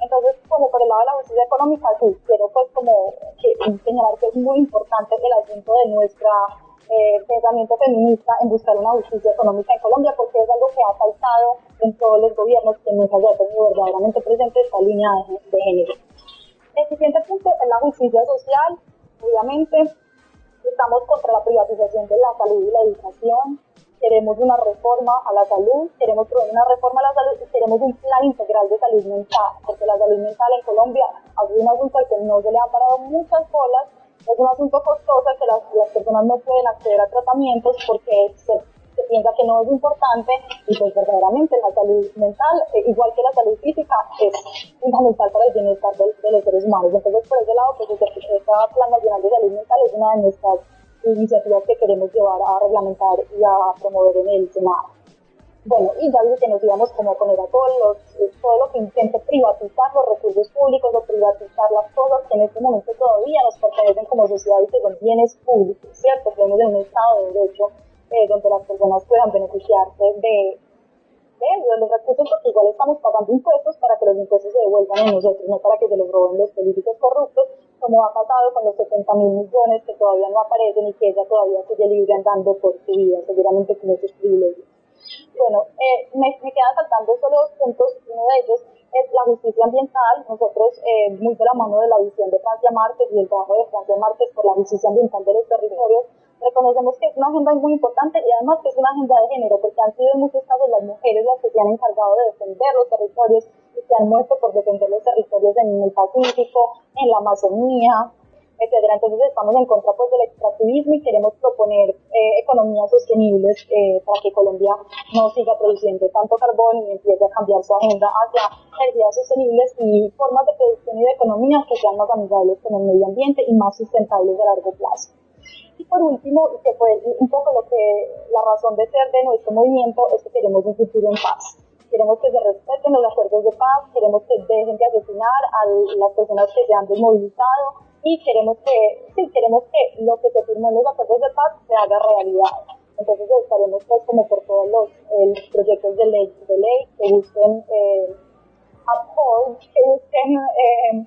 Entonces, como por el lado de la justicia económica, sí, quiero pues como que, señalar que es muy importante el asunto de nuestra eh, pensamiento feminista en buscar una justicia económica en Colombia, porque es algo que ha faltado en todos los gobiernos que nunca haya tenido verdaderamente presente esta línea de, de género. El siguiente punto es la justicia social. Obviamente, estamos contra la privatización de la salud y la educación. Queremos una reforma a la salud, queremos una reforma a la salud y queremos un plan integral de salud mental, porque la salud mental en Colombia sido un asunto al que no se le han parado muchas bolas es un asunto costoso que las, personas no pueden acceder a tratamientos porque se, piensa que no es importante y pues verdaderamente la salud mental, eh, igual que la salud física, es fundamental para el bienestar de, de los seres humanos. Entonces por ese lado, pues Plan Nacional de Salud Mental es una de nuestras iniciativas que queremos llevar a reglamentar y a promover en el Senado. Bueno, y ya dije que nos íbamos como a poner a todos todo lo que intente privatizar los recursos públicos o privatizar las cosas que en este momento todavía nos pertenecen como sociedad y que son bienes públicos, ¿cierto? Tenemos en un Estado de Derecho eh, donde las personas puedan beneficiarse de, de los recursos porque igual estamos pagando impuestos para que los impuestos se devuelvan a nosotros, no para que se los roben los políticos corruptos, como ha pasado con los 70 mil millones que todavía no aparecen y que ella todavía sigue libre andando por su vida, seguramente con esos privilegios. Bueno, eh, me, me quedan faltando solo dos puntos. Uno de ellos es la justicia ambiental. Nosotros, eh, muy de la mano de la visión de Francia Márquez y el trabajo de Francia Márquez por la justicia ambiental de los territorios, reconocemos que es una agenda muy importante y además que es una agenda de género, porque han sido en muchos casos las mujeres las que se han encargado de defender los territorios y se han muerto por defender los territorios en el Pacífico, en la Amazonía, etcétera. Entonces estamos en contra pues del extractivismo y queremos proponer eh, economías sostenibles eh, para que Colombia no siga produciendo tanto carbón y empiece a cambiar su agenda hacia energías sostenibles y formas de producción y de economía que sean más amigables con el medio ambiente y más sustentables a largo plazo. Y por último, que fue un poco lo que la razón de ser de nuestro movimiento es que queremos un futuro en paz. Queremos que se respeten los acuerdos de paz, queremos que dejen de asesinar a las personas que se han desmovilizado, y queremos que, sí, queremos que lo que se firmó en los acuerdos de paz se haga realidad. Entonces estaremos pues como por todos los eh, proyectos de ley, de ley que busquen eh, uphold, que busquen eh,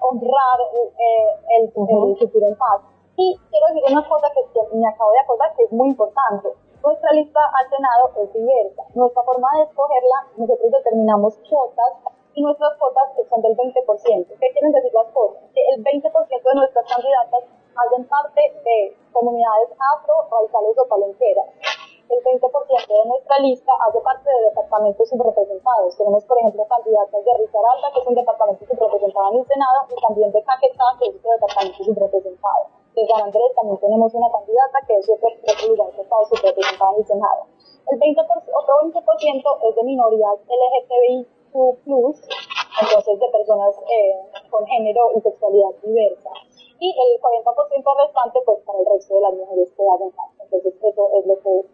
honrar eh, el, uh -huh. el, futuro en paz. Y quiero decir una cosa que me acabo de acordar que es muy importante. Nuestra lista al Senado es diversa. Nuestra forma de escogerla, nosotros determinamos cuotas y nuestras cuotas son del 20%. ¿Qué quieren decir las cuotas? Que el 20% de nuestras candidatas hacen parte de comunidades afro, raizales o palenqueras. El 20% de nuestra lista hace parte de departamentos subrepresentados. Tenemos, por ejemplo, candidatas de Risaralda, que es un departamento subrepresentado en el Senado, y también de Caquetá, que es otro departamento subrepresentado. De San Andrés también tenemos una candidata que es lugar que está subrepresentada en el Senado. El 20%, otro 20% es de minorías LGTBIQ+, entonces de personas eh, con género y sexualidad diversa. Y el 40% restante, pues para el resto de las mujeres que hacen parte. Entonces eso es lo que,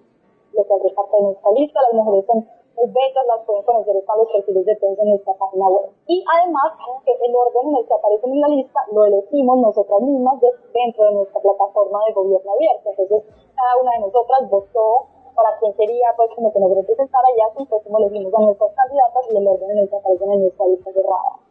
lo que hace parte de nuestra lista. Las mujeres son bellas, las pueden conocer, están los perfiles de en nuestra página web. Y además, que el orden en el que aparecen en la lista lo elegimos nosotras mismas dentro de nuestra plataforma de gobierno abierto. Entonces, cada una de nosotras votó para quien quería, pues, que nos representara y así pues como elegimos a nuestras candidatas y el orden en el que aparecen en nuestra lista cerrada.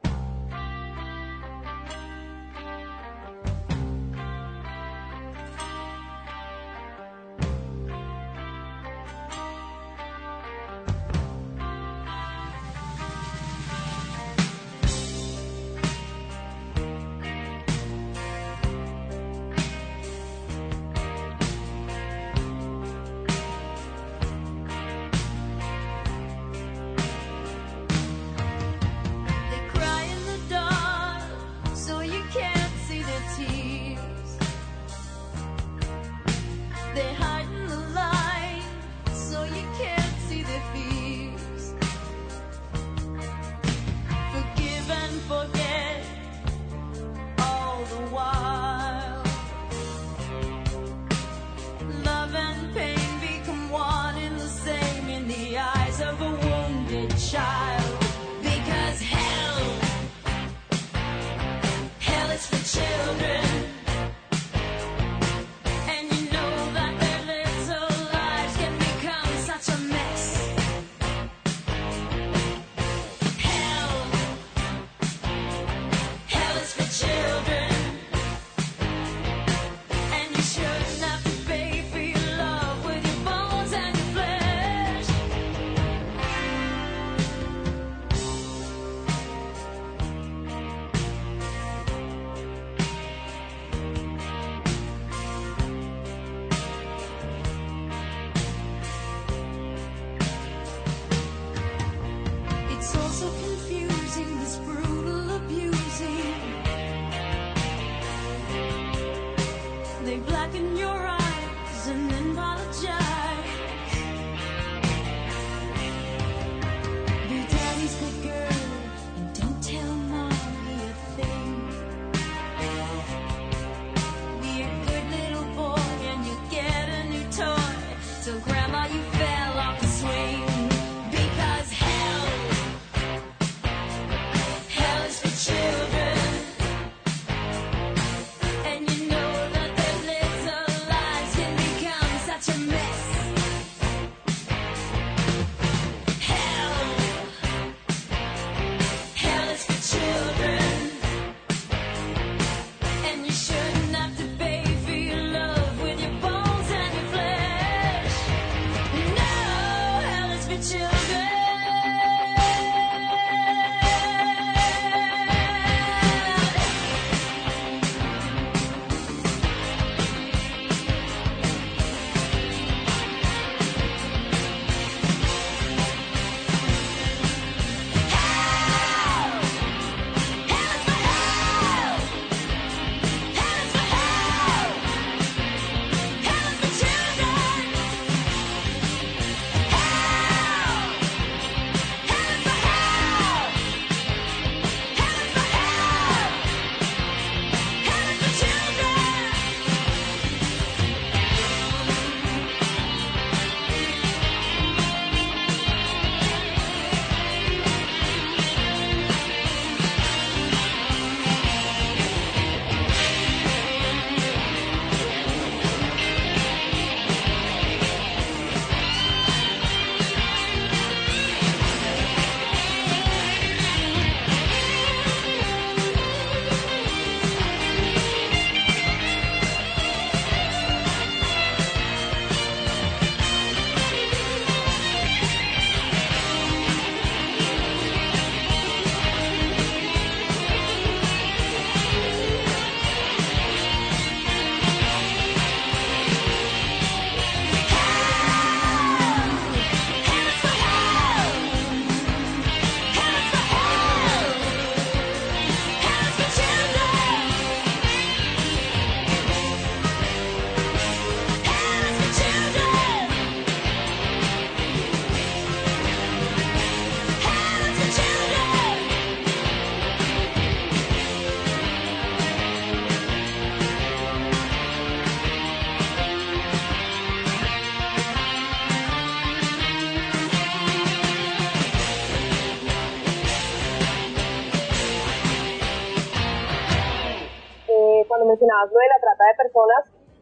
Mencionabas lo de la trata de personas,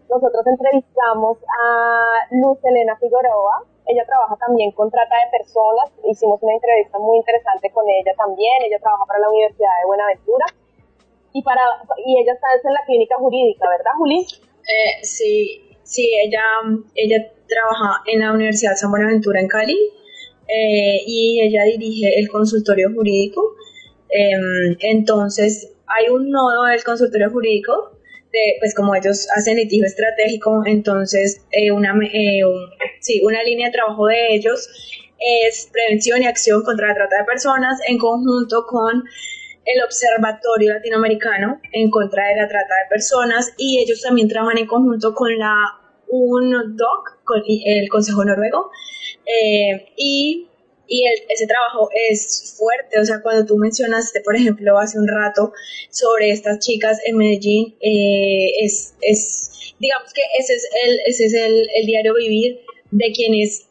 nosotros entrevistamos a Luz Elena Figueroa. Ella trabaja también con trata de personas. Hicimos una entrevista muy interesante con ella también. Ella trabaja para la Universidad de Buenaventura. Y, para, y ella está en la clínica jurídica, ¿verdad, Juli? Eh, sí, sí, ella, ella trabaja en la Universidad San Buenaventura en Cali eh, y ella dirige el consultorio jurídico. Em, entonces, hay un nodo del consultorio jurídico de, pues como ellos hacen litigio estratégico, entonces eh, una, eh, un- sí, una línea de trabajo de ellos es prevención y acción contra la trata de personas en conjunto con el Observatorio Latinoamericano en contra de la trata de personas y ellos también trabajan en conjunto con la UNODOC, con el Consejo Noruego, eh, y, y el- ese trabajo es fuerte, o sea, cuando tú mencionaste, por ejemplo, hace un rato sobre estas chicas en Medellín, eh, es, es, digamos que ese es el, ese es el, el diario vivir de quienes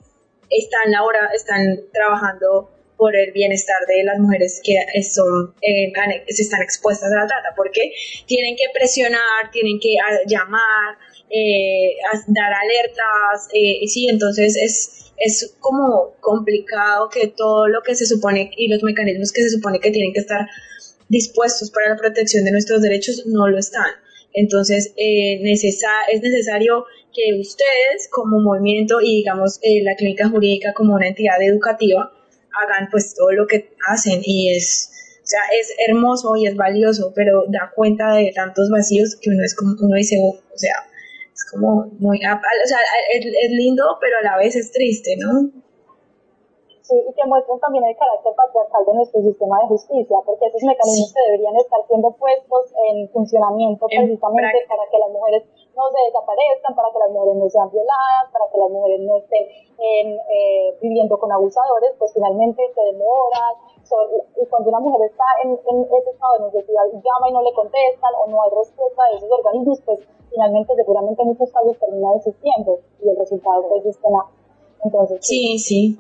están ahora, están trabajando por el bienestar de las mujeres que son, eh, se están expuestas a la trata, porque tienen que presionar, tienen que llamar, eh, dar alertas, eh, sí, entonces es, es como complicado que todo lo que se supone y los mecanismos que se supone que tienen que estar dispuestos para la protección de nuestros derechos no lo están. Entonces, eh, es necesario que ustedes como movimiento y digamos eh, la clínica jurídica como una entidad educativa hagan pues todo lo que hacen y es, o sea, es hermoso y es valioso, pero da cuenta de tantos vacíos que uno es como, uno dice, "Uf", o sea, es como muy, o sea, es, es lindo, pero a la vez es triste, ¿no? Sí, y que muestran también el carácter patriarcal de nuestro sistema de justicia, porque esos mecanismos que deberían estar siendo puestos en funcionamiento precisamente para que las mujeres no se desaparezcan, para que las mujeres no sean violadas, para que las mujeres no estén eh, viviendo con abusadores, pues finalmente se demoran. So- y cuando una mujer está en, ese estado de necesidad y llama y no le contestan o no hay respuesta de esos organismos, pues finalmente seguramente en muchos casos termina desistiendo y el resultado pues es nada. Entonces, Sí, sí.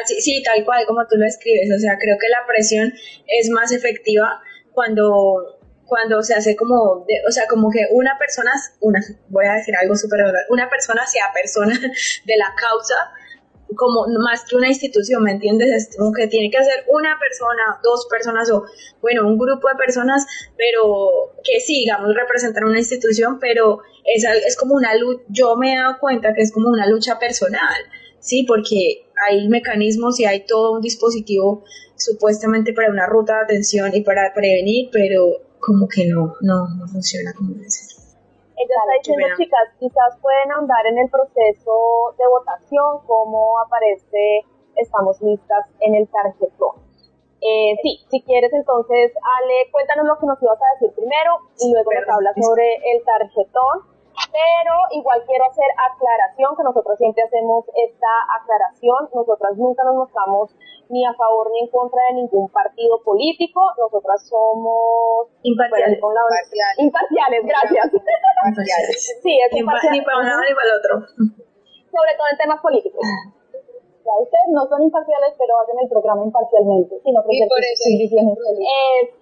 Así, sí, tal cual como tú lo escribes. O sea, creo que la presión es más efectiva cuando, cuando se hace como, de- o sea, como que una persona, una, voy a decir algo súper una persona sea persona de la causa, como más que una institución, ¿me entiendes? Es como que tiene que ser una persona, dos personas o, bueno, un grupo de personas, pero que sí, digamos, representan una institución, pero es, es como una lucha, yo me he dado cuenta que es como una lucha personal, ¿sí? Porque hay mecanismos y hay todo un dispositivo supuestamente para una ruta de atención y para prevenir, pero como que no, no, no funciona como debe ser. Ella está diciendo, chicas, quizás pueden ahondar en el proceso de votación, cómo aparece Estamos listas en el tarjetón. Eh, sí, si quieres entonces, Ale, cuéntanos lo que nos ibas a decir primero y luego nos hablas sobre el tarjetón. Pero igual quiero hacer aclaración, que nosotros siempre hacemos esta aclaración. Nosotras nunca nos mostramos ni a favor ni en contra de ningún partido político. Nosotras somos Imparciales. Bueno, con la- imparciales, gracias. Imparciales. Sí, es imparcial. ni para un lado ni para el otro. Sobre todo en temas políticos. Ustedes no son imparciales, pero hacen el programa imparcialmente, sin ofrecer por eso.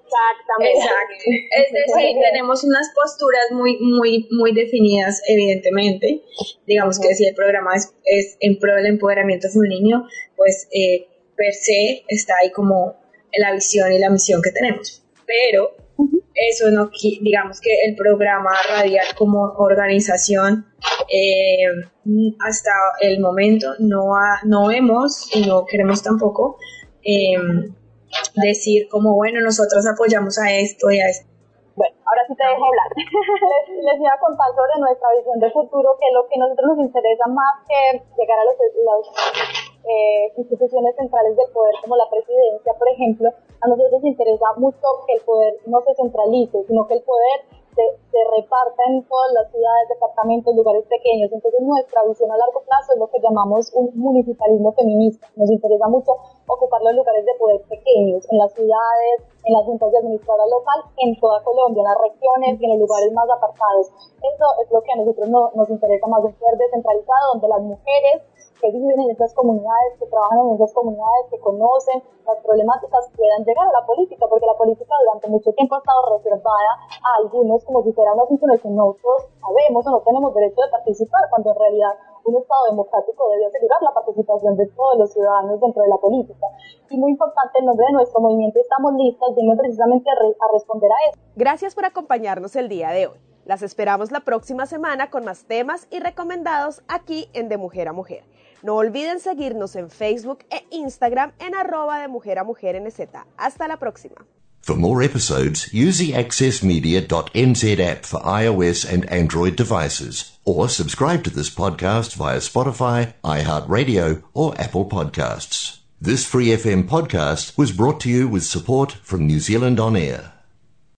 Exactamente. Exacto. Es decir, tenemos unas posturas muy, muy, muy definidas, evidentemente. Digamos que si el programa es, es en pro del empoderamiento femenino, pues eh, per se está ahí como la visión y la misión que tenemos. Pero eso no, digamos que el programa radial como organización eh, hasta el momento no, ha- no hemos y no queremos tampoco eh, decir como bueno nosotros apoyamos a esto y a esto Bueno, ahora sí te dejo hablar. les, les iba a contar sobre nuestra visión de futuro, que lo que nosotros nos interesa más que llegar a los, las eh, instituciones centrales del poder, como la presidencia, por ejemplo, a nosotros nos interesa mucho que el poder no se centralice, sino que el poder se, se reparta en todas las ciudades, departamentos, lugares pequeños. Entonces nuestra visión a largo plazo es lo que llamamos un municipalismo feminista. Nos interesa mucho ocupar los lugares de poder pequeños, en las ciudades, en las juntas de administradora local, en toda Colombia, en las regiones y en los lugares más apartados. Eso es lo que a nosotros no- nos interesa más, un poder descentralizado donde las mujeres que viven en esas comunidades, que trabajan en esas comunidades, que conocen las problemáticas, puedan llegar a la política, porque la política durante mucho tiempo ha estado reservada a algunos como si fuera un asunto en el que nosotros sabemos o no tenemos derecho de participar, cuando en realidad un Estado democrático debe asegurar la participación de todos los ciudadanos dentro de la política. Y muy importante, en nombre de nuestro movimiento Estamos Listas, viene precisamente a, re- a responder a eso. Gracias por acompañarnos el día de hoy. Las esperamos la próxima semana con más temas y recomendados aquí en De Mujer a Mujer. No olviden seguirnos en Facebook e Instagram en arroba de mujer a mujer NZ. Hasta la próxima. For more episodes, use the accessmedia.nz app for iOS and Android devices, or subscribe to this podcast via Spotify, iHeartRadio, or Apple Podcasts. This Free FM podcast was brought to you with support from New Zealand On Air.